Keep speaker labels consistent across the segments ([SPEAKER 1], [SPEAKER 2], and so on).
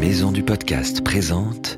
[SPEAKER 1] Maison du Podcast présente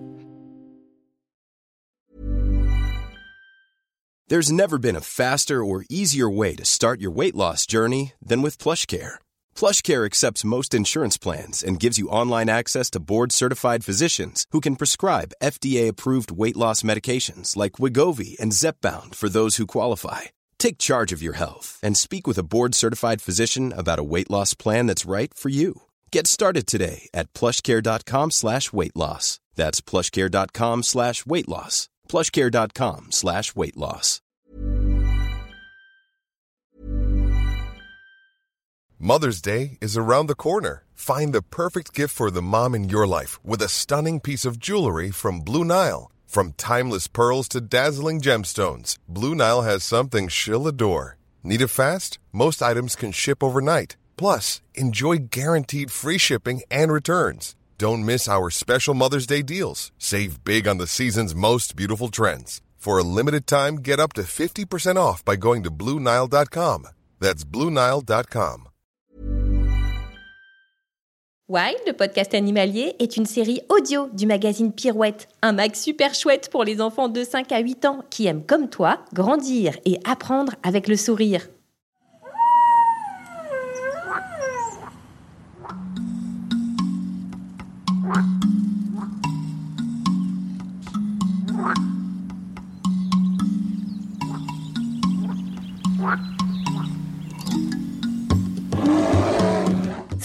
[SPEAKER 2] There's never been a faster or easier way to start your weight loss journey than with PlushCare. PlushCare accepts most insurance plans and gives you online access to board-certified physicians who can prescribe FDA-approved weight loss medications like Wigovi and Zepbound for those who qualify. Take charge of your health and speak with a board-certified physician about a weight loss plan that's right for you. Get started today at plushcare.com slash weight loss. That's plushcare.com slash weight loss. plushcare.com slash weight loss.
[SPEAKER 3] Mother's Day is around the corner. Find the perfect gift for the mom in your life with a stunning piece of jewelry from Blue Nile. From timeless pearls to dazzling gemstones, Blue Nile has something she'll adore. Need it fast? Most items can ship overnight. Plus, enjoy guaranteed free shipping and returns. Don't miss our special Mother's Day deals. Save big on the season's most beautiful trends. For a limited time, get up to 50% off by going to BlueNile.com. That's BlueNile.com.
[SPEAKER 4] Wild, le podcast animalier, est une série audio du magazine Pirouette, un mag super chouette pour les enfants de 5 à 8 ans qui aiment comme toi grandir et apprendre avec le sourire.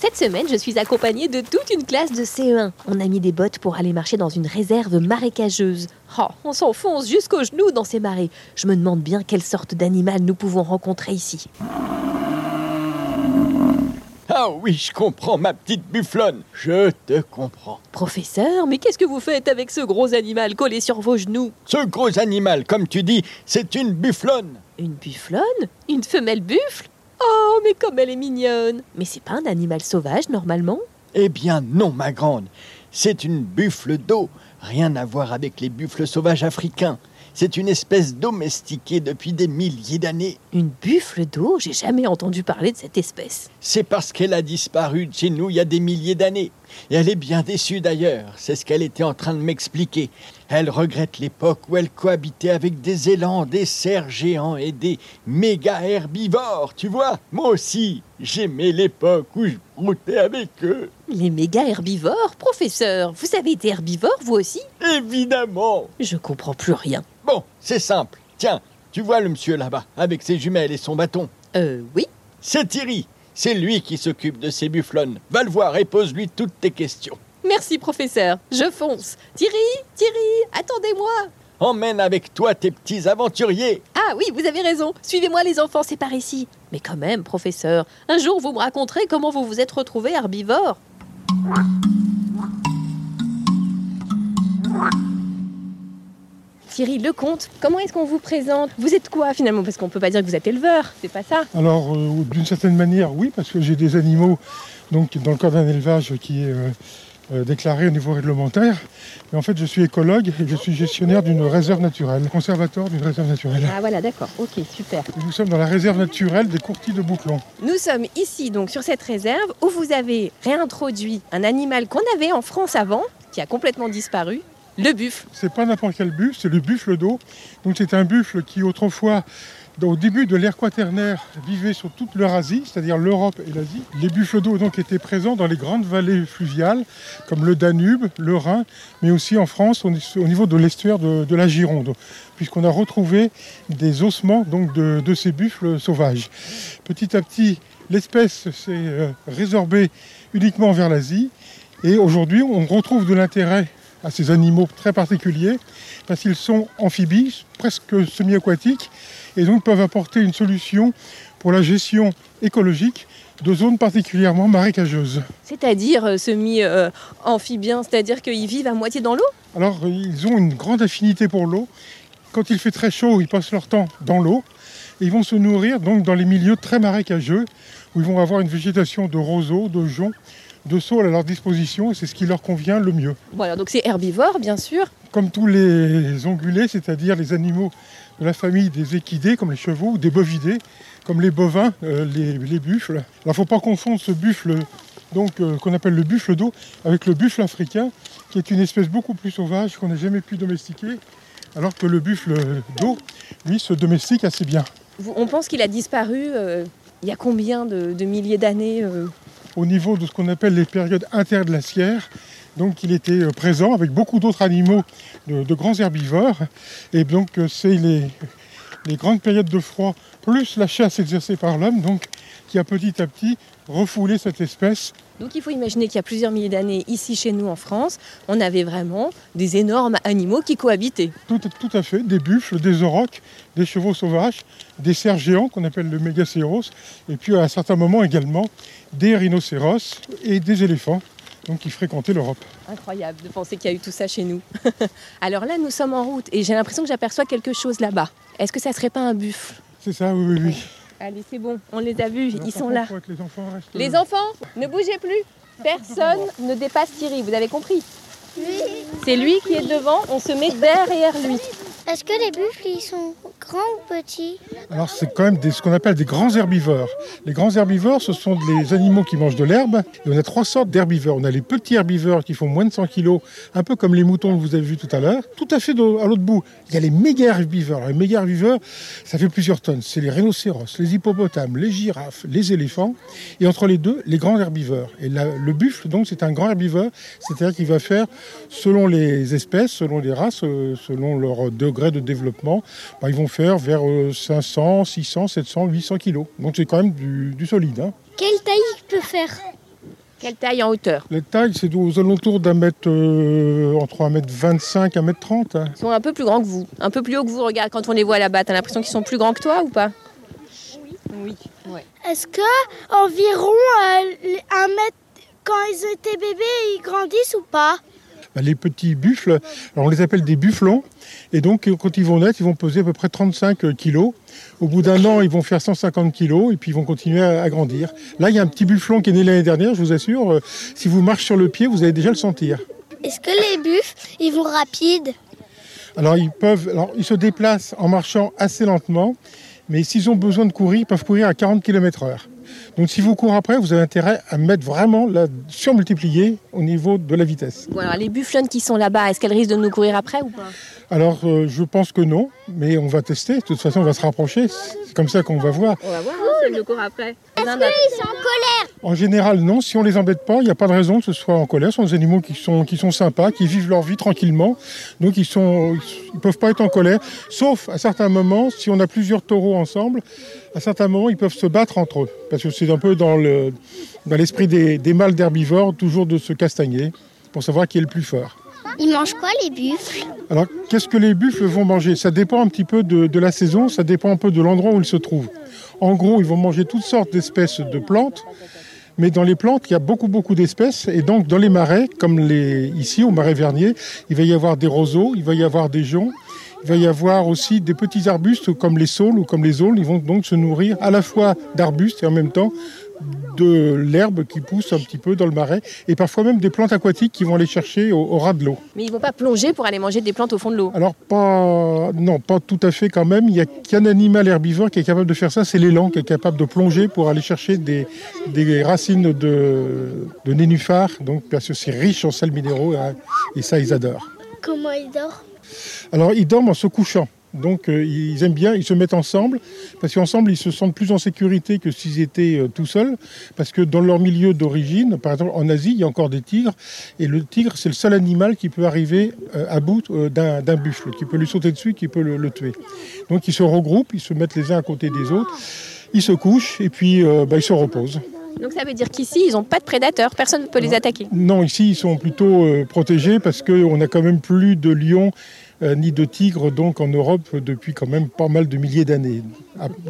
[SPEAKER 4] Cette semaine, je suis accompagnée de toute une classe de CE1. On a mis des bottes pour aller marcher dans une réserve marécageuse. Oh, on s'enfonce jusqu'aux genoux dans ces marais. Je me demande bien quelle sorte d'animal nous pouvons rencontrer ici.
[SPEAKER 5] Ah oui, je comprends, ma petite bufflonne. Je te comprends.
[SPEAKER 4] Professeur, mais qu'est-ce que vous faites avec ce gros animal collé sur vos genoux?
[SPEAKER 5] Ce gros animal, comme tu dis, c'est une bufflonne.
[SPEAKER 4] Une bufflonne? Une femelle buffle? Oh, mais comme elle est mignonne Mais c'est pas un animal sauvage, normalement
[SPEAKER 5] Eh bien non, ma grande. C'est une buffle d'eau. Rien à voir avec les buffles sauvages africains. C'est une espèce domestiquée depuis des milliers d'années.
[SPEAKER 4] Une buffle d'eau? J'ai jamais entendu parler de cette espèce.
[SPEAKER 5] C'est parce qu'elle a disparu de chez nous il y a des milliers d'années. Et elle est bien déçue d'ailleurs. C'est ce qu'elle était en train de m'expliquer. Elle regrette l'époque où elle cohabitait avec des élans, des cerfs géants et des méga herbivores. Tu vois, moi aussi, j'aimais l'époque où je broutais avec eux.
[SPEAKER 4] Les méga herbivores Professeur, vous avez été herbivore, vous aussi?
[SPEAKER 5] Évidemment.
[SPEAKER 4] Je comprends plus rien.
[SPEAKER 5] Bon, c'est simple. Tiens, tu vois le monsieur là-bas, avec ses jumelles et son bâton?
[SPEAKER 4] Euh, oui
[SPEAKER 5] C'est Thierry. C'est lui qui s'occupe de ces bufflonnes. Va le voir et pose-lui toutes tes questions.
[SPEAKER 4] Merci, professeur. Je fonce. Thierry Thierry Attendez-moi
[SPEAKER 5] Emmène avec toi tes petits aventuriers.
[SPEAKER 4] Ah oui, vous avez raison. Suivez-moi, les enfants, c'est par ici. Mais quand même, professeur, un jour vous me raconterez comment vous vous êtes retrouvé herbivore. Thierry Lecomte, comment est-ce qu'on vous présente? Vous êtes quoi finalement? Parce qu'on peut pas dire que vous êtes éleveur, c'est pas ça.
[SPEAKER 6] Alors, euh, d'une certaine manière, oui, parce que j'ai des animaux, donc dans le cadre d'un élevage qui est euh, euh, déclaré au niveau réglementaire. Mais en fait, je suis écologue et je suis gestionnaire d'une réserve naturelle, conservateur d'une réserve naturelle.
[SPEAKER 4] Ah voilà, d'accord, ok, super.
[SPEAKER 6] Et nous sommes dans la réserve naturelle des courtilles de Bouclon.
[SPEAKER 4] Nous sommes ici donc sur cette réserve où vous avez réintroduit un animal qu'on avait en France avant, qui a complètement disparu, le buffle.
[SPEAKER 6] C'est pas n'importe quel buffle, c'est le buffle d'eau. C'est un buffle qui autrefois, au début de l'ère quaternaire, vivait sur toute l'Eurasie, c'est-à-dire l'Europe et l'Asie. Les buffles d'eau donc étaient présents dans les grandes vallées fluviales, comme le Danube, le Rhin, mais aussi en France au au niveau de l'estuaire de, la Gironde, puisqu'on a retrouvé des ossements donc de, de ces buffles sauvages. Petit à petit, l'espèce s'est euh, résorbée uniquement vers l'Asie, et aujourd'hui, on retrouve de l'intérêt à ces animaux très particuliers parce qu'ils sont amphibies, presque semi-aquatiques, et donc peuvent apporter une solution pour la gestion écologique de zones particulièrement marécageuses.
[SPEAKER 4] C'est-à-dire euh, semi-amphibiens, c'est-à-dire qu'ils vivent à moitié dans l'eau?
[SPEAKER 6] Alors, ils ont une grande affinité pour l'eau. Quand il fait très chaud, ils passent leur temps dans l'eau. Et ils vont se nourrir donc dans les milieux très marécageux, où ils vont avoir une végétation de roseaux, de joncs, de saules à leur disposition, et c'est ce qui leur convient le mieux.
[SPEAKER 4] Voilà, donc c'est herbivore, bien sûr.
[SPEAKER 6] Comme tous les ongulés, c'est-à-dire les animaux de la famille des équidés, comme les chevaux, ou des bovidés, comme les bovins, euh, les, les buffles. Alors, il ne faut pas confondre ce buffle donc euh, qu'on appelle le buffle d'eau avec le buffle africain, qui est une espèce beaucoup plus sauvage qu'on n'a jamais pu domestiquer, alors que le buffle d'eau, lui, se domestique assez bien.
[SPEAKER 4] On pense qu'il a disparu euh, il y a combien de, de milliers d'années
[SPEAKER 6] Au niveau de ce qu'on appelle les périodes interglaciaires, donc il était euh, présent avec beaucoup d'autres animaux de, grands herbivores, et donc euh, c'est les, grandes périodes de froid plus la chasse exercée par l'homme, qui a petit à petit refoulé cette espèce
[SPEAKER 4] Donc il faut imaginer qu'il y a plusieurs milliers d'années, ici chez nous en France, on avait vraiment des énormes animaux qui cohabitaient.
[SPEAKER 6] Tout, tout à fait, des buffles, des aurochs, des chevaux sauvages, des cerfs géants qu'on appelle le mégacéros, et puis à un certain moment également des rhinocéros et des éléphants donc, qui fréquentaient l'Europe.
[SPEAKER 4] Incroyable de penser qu'il y a eu tout ça chez nous. Alors là, nous sommes en route et j'ai l'impression que j'aperçois quelque chose là-bas. Est-ce que ça serait pas un buffle?
[SPEAKER 6] C'est ça, oui, oui, oui.
[SPEAKER 4] Allez, c'est bon, on les a vus, ils sont là.
[SPEAKER 6] faut que les enfants? Restent-
[SPEAKER 4] Les enfants, ne bougez plus. Personne ne dépasse Thierry, vous avez compris? C'est lui qui est devant, on se met derrière lui.
[SPEAKER 7] Est-ce que les buffles, ils sont grands ou petits
[SPEAKER 6] Alors c'est quand même ce qu'on appelle des grands herbivores. Les grands herbivores, ce sont des animaux qui mangent de l'herbe. Et on a trois sortes d'herbivores. On a les petits herbivores qui font moins de 100 kg, un peu comme les moutons que vous avez vus tout à l'heure. Tout à fait à l'autre bout, il y a les méga herbivores. Les méga herbivores, ça fait plusieurs tonnes. C'est les rhinocéros, les hippopotames, les girafes, les éléphants. Et entre les deux, les grands herbivores. Et le buffle, donc, c'est un grand herbivore. C'est-à-dire qu'il va faire, selon les espèces, selon les races, euh, selon leur degré de développement, bah, ils vont faire vers euh, 500, 600, 700, 800 kilos. Donc c'est quand même du, du solide. hein.
[SPEAKER 7] Quelle taille il peut faire?
[SPEAKER 4] Quelle taille en hauteur?
[SPEAKER 6] La taille, c'est aux alentours d'un mètre, euh, entre 1 mètre 25 et 1 mètre 30. hein.
[SPEAKER 4] Ils sont un peu plus grands que vous, un peu plus haut que vous. Regarde, quand on les voit là-bas, t'as l'impression qu'ils sont plus grands que toi ou pas? Oui. Oui.
[SPEAKER 7] Est-ce que environ euh, les- un mètre, quand ils étaient bébés, ils grandissent ou pas?
[SPEAKER 6] Les petits buffles, alors on les appelle des bufflons. Et donc, quand ils vont naître, ils vont peser à peu près 35 kilos. Au bout d'un an, ils vont faire 150 kilos et puis ils vont continuer à, à grandir. Là, il y a un petit bufflon qui est né l'année dernière, je vous assure. euh, si vous marchez sur le pied, vous allez déjà le sentir.
[SPEAKER 7] Est-ce que les buffles, ils vont rapides?
[SPEAKER 6] Alors ils peuvent, alors ils se déplacent en marchant assez lentement, mais s'ils ont besoin de courir, ils peuvent courir à 40 km/h. Donc si vous courez après, vous avez intérêt à mettre vraiment la surmultiplier au niveau de la vitesse.
[SPEAKER 4] Alors les bufflonnes qui sont là-bas, est-ce qu'elles risquent de nous courir après ou pas?
[SPEAKER 6] Alors euh, je pense que non, mais on va tester. De toute façon, on va se rapprocher. C'est comme ça qu'on va voir.
[SPEAKER 4] On va voir hein, si elles nous courent après. Non, non.
[SPEAKER 7] Ils sont en colère
[SPEAKER 6] En général, non. Si on les embête pas, il n'y a pas de raison que ce soit en colère. Ce sont des animaux qui sont, qui sont sympas, qui vivent leur vie tranquillement. Donc ils sont, ils peuvent pas être en colère. Sauf à certains moments, si on a plusieurs taureaux ensemble, à certains moments, ils peuvent se battre entre eux. Parce que c'est un peu dans le, dans l'esprit des, des mâles d'herbivores, toujours de se castagner pour savoir qui est le plus fort.
[SPEAKER 7] Ils mangent quoi, les buffles?
[SPEAKER 6] Alors, qu'est-ce que les buffles vont manger? Ça dépend un petit peu de, la saison, ça dépend un peu de l'endroit où ils se trouvent. En gros, ils vont manger toutes sortes d'espèces de plantes, mais dans les plantes, il y a beaucoup, beaucoup d'espèces. Et donc, dans les marais, comme ici, au marais Vernier, il va y avoir des roseaux, il va y avoir des joncs, il va y avoir aussi des petits arbustes comme les saules ou comme les aules. Ils vont donc se nourrir à la fois d'arbustes et en même temps de l'herbe qui pousse un petit peu dans le marais, et parfois même des plantes aquatiques qui vont aller chercher au- au ras de l'eau.
[SPEAKER 4] Mais ils vont pas plonger pour aller manger des plantes au fond de l'eau.
[SPEAKER 6] Alors pas, non, pas tout à fait quand même. Il n'y a qu'un animal herbivore qui est capable de faire ça, c'est l'élan, qui est capable de plonger pour aller chercher des, des racines de, de nénuphars. Donc parce que c'est riche en sels minéraux hein, et ça ils adorent.
[SPEAKER 7] Comment ils dorment?
[SPEAKER 6] Alors ils dorment en se couchant. Donc euh, ils aiment bien, ils se mettent ensemble, parce qu'ensemble ils se sentent plus en sécurité que s'ils étaient euh, tout seuls, parce que dans leur milieu d'origine, par exemple en Asie, il y a encore des tigres, et le tigre c'est le seul animal qui peut arriver euh, à bout d'un buffle, qui peut lui sauter dessus, qui peut le, le tuer. Donc ils se regroupent, ils se mettent les uns à côté des autres, ils se couchent, et puis bah, ils se reposent.
[SPEAKER 4] Donc ça veut dire qu'ici, ils n'ont pas de prédateurs, personne ne peut les attaquer.
[SPEAKER 6] Non, ici ils sont plutôt euh, protégés, parce qu'on a quand même plus de lions ni de tigre donc en Europe depuis quand même pas mal de milliers d'années.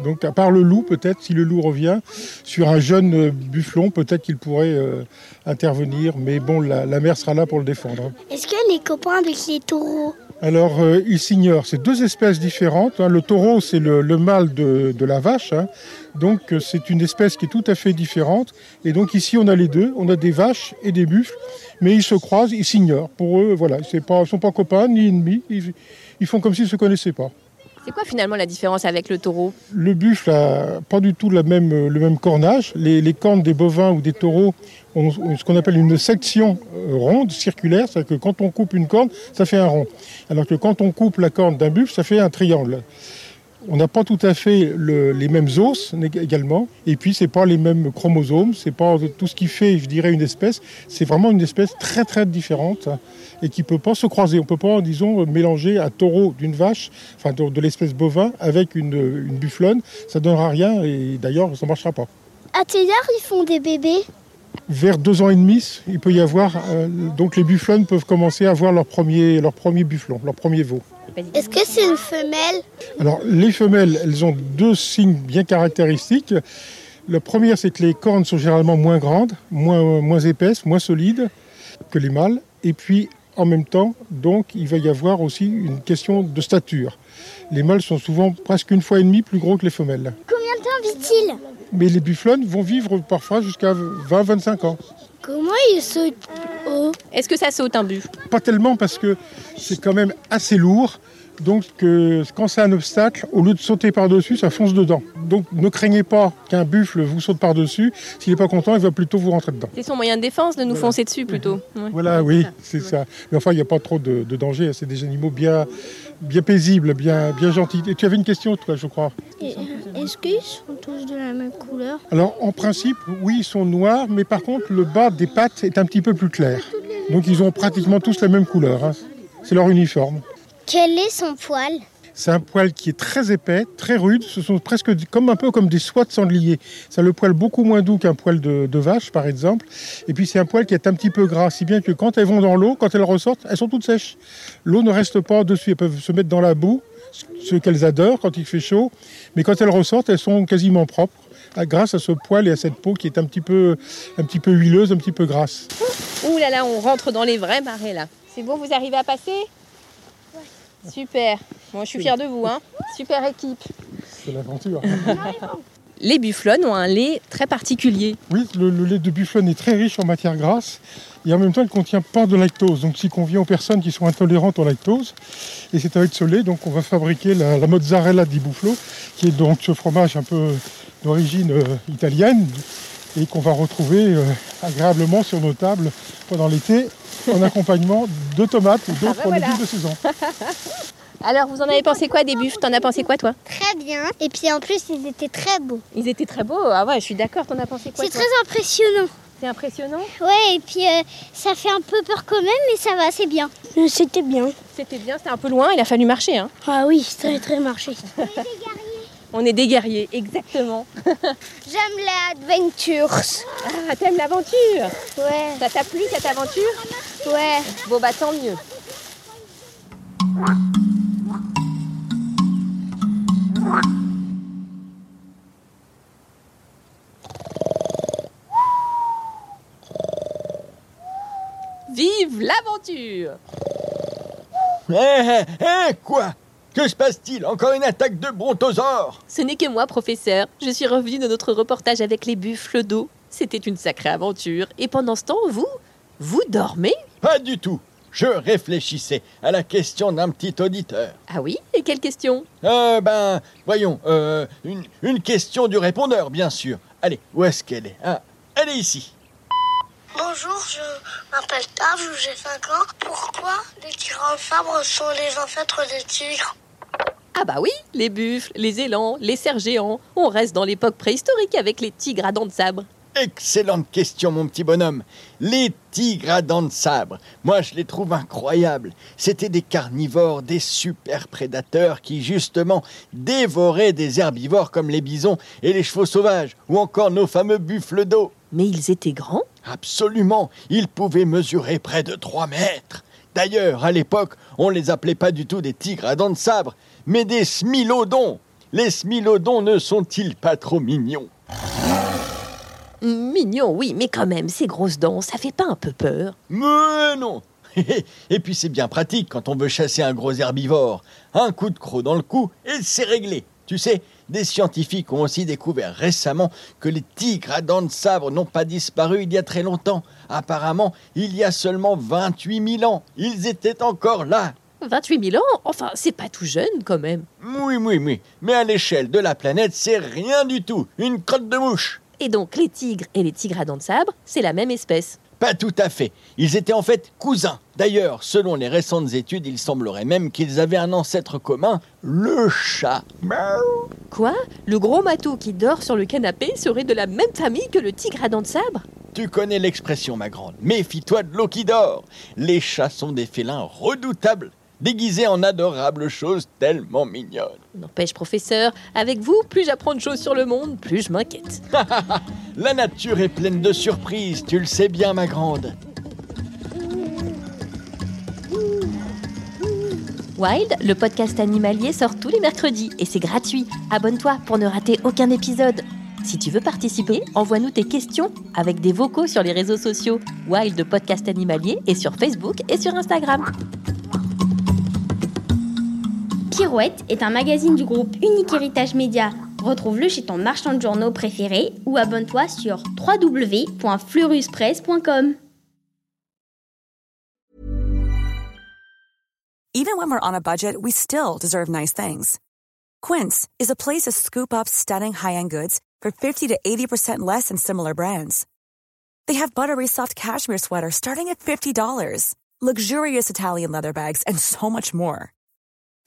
[SPEAKER 6] Donc à part le loup, peut-être, si le loup revient, sur un jeune euh, bufflon, peut-être qu'il pourrait euh, intervenir, mais bon, la, la mère sera là pour le défendre.
[SPEAKER 7] Est-ce qu'elle est copain avec les taureaux
[SPEAKER 6] Alors, euh, il s'ignore. C'est deux espèces différentes. hein. Le taureau, c'est le, le mâle de, la vache. hein. Donc, euh, c'est une espèce qui est tout à fait différente. Et donc, ici, on a les deux. On a des vaches et des buffles. Mais ils se croisent, ils s'ignorent. Pour eux, voilà, ils ne sont pas copains ni ennemis. Ils, ils font comme s'ils ne se connaissaient pas.
[SPEAKER 4] C'est quoi finalement la différence avec le taureau
[SPEAKER 6] Le buffle n'a pas du tout le même cornage. Les, cornes des bovins ou des taureaux ont ont ce qu'on appelle une section euh, ronde, circulaire. C'est-à-dire que quand on coupe une corne, ça fait un rond. Alors que quand on coupe la corne d'un buffle, ça fait un triangle. On n'a pas tout à fait le- les mêmes os également. Et puis, c'est pas les mêmes chromosomes. C'est pas tout ce qui fait, je dirais, une espèce. C'est vraiment une espèce très, très différente et qui peut pas se croiser. On peut pas, disons, mélanger un taureau d'une vache, enfin de, de l'espèce bovin, avec une, une bufflonne. Ça donnera rien et d'ailleurs, ça marchera pas.
[SPEAKER 7] À Tédard, ils font des bébés?
[SPEAKER 6] Vers deux ans et demi, il peut y avoir. euh, donc, les bufflonnes peuvent commencer à avoir leur premier, leur premier bufflon, leur premier veau.
[SPEAKER 7] Est-ce que c'est une femelle
[SPEAKER 6] Alors, les femelles, elles ont deux signes bien caractéristiques. La première, c'est que les cornes sont généralement moins grandes, moins, moins épaisses, moins solides que les mâles. Et puis, en même temps, donc, il va y avoir aussi une question de stature. Les mâles sont souvent presque une fois et demie plus gros que les femelles.
[SPEAKER 7] Combien de temps vit-il
[SPEAKER 6] Mais les bufflonnes vont vivre parfois jusqu'à 20-25 ans.
[SPEAKER 7] Comment il saute haut
[SPEAKER 4] Est-ce que ça saute un buffle
[SPEAKER 6] Pas tellement parce que c'est quand même assez lourd. Donc euh, quand c'est un obstacle, au lieu de sauter par-dessus, ça fonce dedans. Donc ne craignez pas qu'un buffle vous saute par-dessus. S'il n'est pas content, il va plutôt vous rentrer dedans.
[SPEAKER 4] C'est son moyen de défense de nous
[SPEAKER 6] Voilà.
[SPEAKER 4] foncer dessus plutôt. Ouais.
[SPEAKER 6] Voilà, oui, c'est ça. Mais enfin, il n'y a pas trop de, de danger. C'est des animaux bien, bien paisibles, bien, bien gentils. Et tu avais une question, toi, je crois.
[SPEAKER 7] Est-ce qu'ils sont tous de la même couleur?
[SPEAKER 6] Alors, en principe, oui, ils sont noirs, mais par contre, le bas des pattes est un petit peu plus clair. Donc, ils ont pratiquement tous la même couleur. hein. C'est leur uniforme.
[SPEAKER 7] Quel est son poil?
[SPEAKER 6] C'est un poil qui est très épais, très rude. Ce sont presque comme un peu comme des soies de sanglier. C'est le poil beaucoup moins doux qu'un poil de, vache, par exemple. Et puis c'est un poil qui est un petit peu gras, si bien que quand elles vont dans l'eau, quand elles ressortent, elles sont toutes sèches. L'eau ne reste pas dessus. Elles peuvent se mettre dans la boue, ce qu'elles adorent quand il fait chaud. Mais quand elles ressortent, elles sont quasiment propres grâce à ce poil et à cette peau qui est un petit peu, un petit peu huileuse, un petit peu grasse.
[SPEAKER 4] Ouh là là, on rentre dans les vrais marais là. C'est bon, vous arrivez à passer? Super. Bon, je suis fière de vous, hein. Super équipe.
[SPEAKER 6] C'est l'aventure.
[SPEAKER 4] Les bufflonnes ont un lait très particulier.
[SPEAKER 6] Oui, le, le lait de bufflonne est très riche en matière grasse et en même temps il ne contient pas de lactose, donc il convient aux personnes qui sont intolérantes au lactose. Et c'est avec ce lait donc on va fabriquer la, la mozzarella di buffalo, qui est donc ce fromage un peu d'origine euh, italienne et qu'on va retrouver euh, agréablement sur nos tables pendant l'été en accompagnement de tomates et d'autres
[SPEAKER 4] Ah ben voilà.
[SPEAKER 6] de saison.
[SPEAKER 4] Alors, vous en avez pensé quoi des buffles T'en as pensé quoi toi?
[SPEAKER 7] Très bien. Et puis en plus, ils étaient très beaux.
[SPEAKER 4] Ils étaient très beaux? Ah ouais, je suis d'accord. T'en as pensé quoi
[SPEAKER 7] C'est très impressionnant.
[SPEAKER 4] C'est impressionnant?
[SPEAKER 7] Ouais, et puis euh, ça fait un peu peur quand même, mais ça va, c'est bien. C'était bien.
[SPEAKER 4] C'était bien, c'était un peu loin. Il a fallu marcher. Hein.
[SPEAKER 7] Ah oui, très très marché.
[SPEAKER 4] On est des guerriers, exactement.
[SPEAKER 7] J'aime les adventures.
[SPEAKER 4] Ah, t'aimes l'aventure
[SPEAKER 7] Ouais,
[SPEAKER 4] Ça t'a plu cette aventure
[SPEAKER 7] ouais.
[SPEAKER 4] Bon bah tant mieux. Vive l'aventure
[SPEAKER 5] Hé, hé, hé, quoi? Que se passe-t-il Encore une attaque de brontosaures
[SPEAKER 4] Ce n'est que moi, professeur. Je suis revenu de notre reportage avec les buffles d'eau. C'était une sacrée aventure. Et pendant ce temps, vous Vous dormez
[SPEAKER 5] Pas du tout. Je réfléchissais à la question d'un petit auditeur.
[SPEAKER 4] Ah oui? Et quelle question?
[SPEAKER 5] Euh, ben, voyons, euh, une, une question du répondeur, bien sûr. Allez, où est-ce qu'elle est? Ah, Elle est ici.
[SPEAKER 7] Bonjour, je m'appelle Tave, j'ai 5 ans. Pourquoi les tyrannosaures sont les ancêtres des tigres?
[SPEAKER 4] Ah bah oui, les buffles, les élans, les cerfs géants. On reste dans l'époque préhistorique avec les tigres à dents de sabre.
[SPEAKER 5] Excellente question, mon petit bonhomme. Les tigres à dents de sabre, moi je les trouve incroyables. C'était des carnivores, des super prédateurs qui justement dévoraient des herbivores comme les bisons et les chevaux sauvages, ou encore nos fameux buffles d'eau.
[SPEAKER 4] Mais ils étaient grands
[SPEAKER 5] Absolument, ils pouvaient mesurer près de 3 mètres. D'ailleurs, à l'époque, on les appelait pas du tout des tigres à dents de sabre, mais des smilodons. Les smilodons ne sont-ils pas trop mignons?
[SPEAKER 4] Mignon, oui, mais quand même, ces grosses dents, ça fait pas un peu peur
[SPEAKER 5] Mais non Et puis c'est bien pratique quand on veut chasser un gros herbivore. Un coup de croc dans le cou et c'est réglé. Tu sais, des scientifiques ont aussi découvert récemment que les tigres à dents de sabre n'ont pas disparu il y a très longtemps. Apparemment, il y a seulement 28 000 ans, ils étaient encore là.
[SPEAKER 4] 28 000 ans Enfin, c'est pas tout jeune quand même.
[SPEAKER 5] Oui, oui, oui. Mais à l'échelle de la planète, c'est rien du tout. Une crotte de mouche.
[SPEAKER 4] Et donc les tigres et les tigres à dents de sabre, c'est la même espèce.
[SPEAKER 5] Pas tout à fait. Ils étaient en fait cousins. D'ailleurs, selon les récentes études, il semblerait même qu'ils avaient un ancêtre commun, le chat.
[SPEAKER 4] Quoi? Le gros matou qui dort sur le canapé serait de la même famille que le tigre à dents de sabre?
[SPEAKER 5] Tu connais l'expression, ma grande. Méfie-toi de l'eau qui dort. Les chats sont des félins redoutables déguisés en adorables choses tellement mignonnes.
[SPEAKER 4] N'empêche, professeur, avec vous, plus j'apprends de choses sur le monde, plus je m'inquiète.
[SPEAKER 5] La nature est pleine de surprises, tu le sais bien, ma grande.
[SPEAKER 4] Wild, le podcast animalier, sort tous les mercredis et c'est gratuit. Abonne-toi pour ne rater aucun épisode. Si tu veux participer, envoie-nous tes questions avec des vocaux sur les réseaux sociaux Wild Podcast Animalier et sur Facebook et sur Instagram.
[SPEAKER 8] Pirouette est un magazine du groupe Unique Héritage Média. Retrouve-le chez ton marchand de journaux préféré ou abonne-toi sur www.fleuruspresse.com.
[SPEAKER 9] Even when we're on a budget, we still deserve nice things. Quince is a place to scoop up stunning high-end goods for 50 to 80% less than similar brands. They have buttery soft cashmere sweaters starting at $50, luxurious Italian leather bags, and so much more.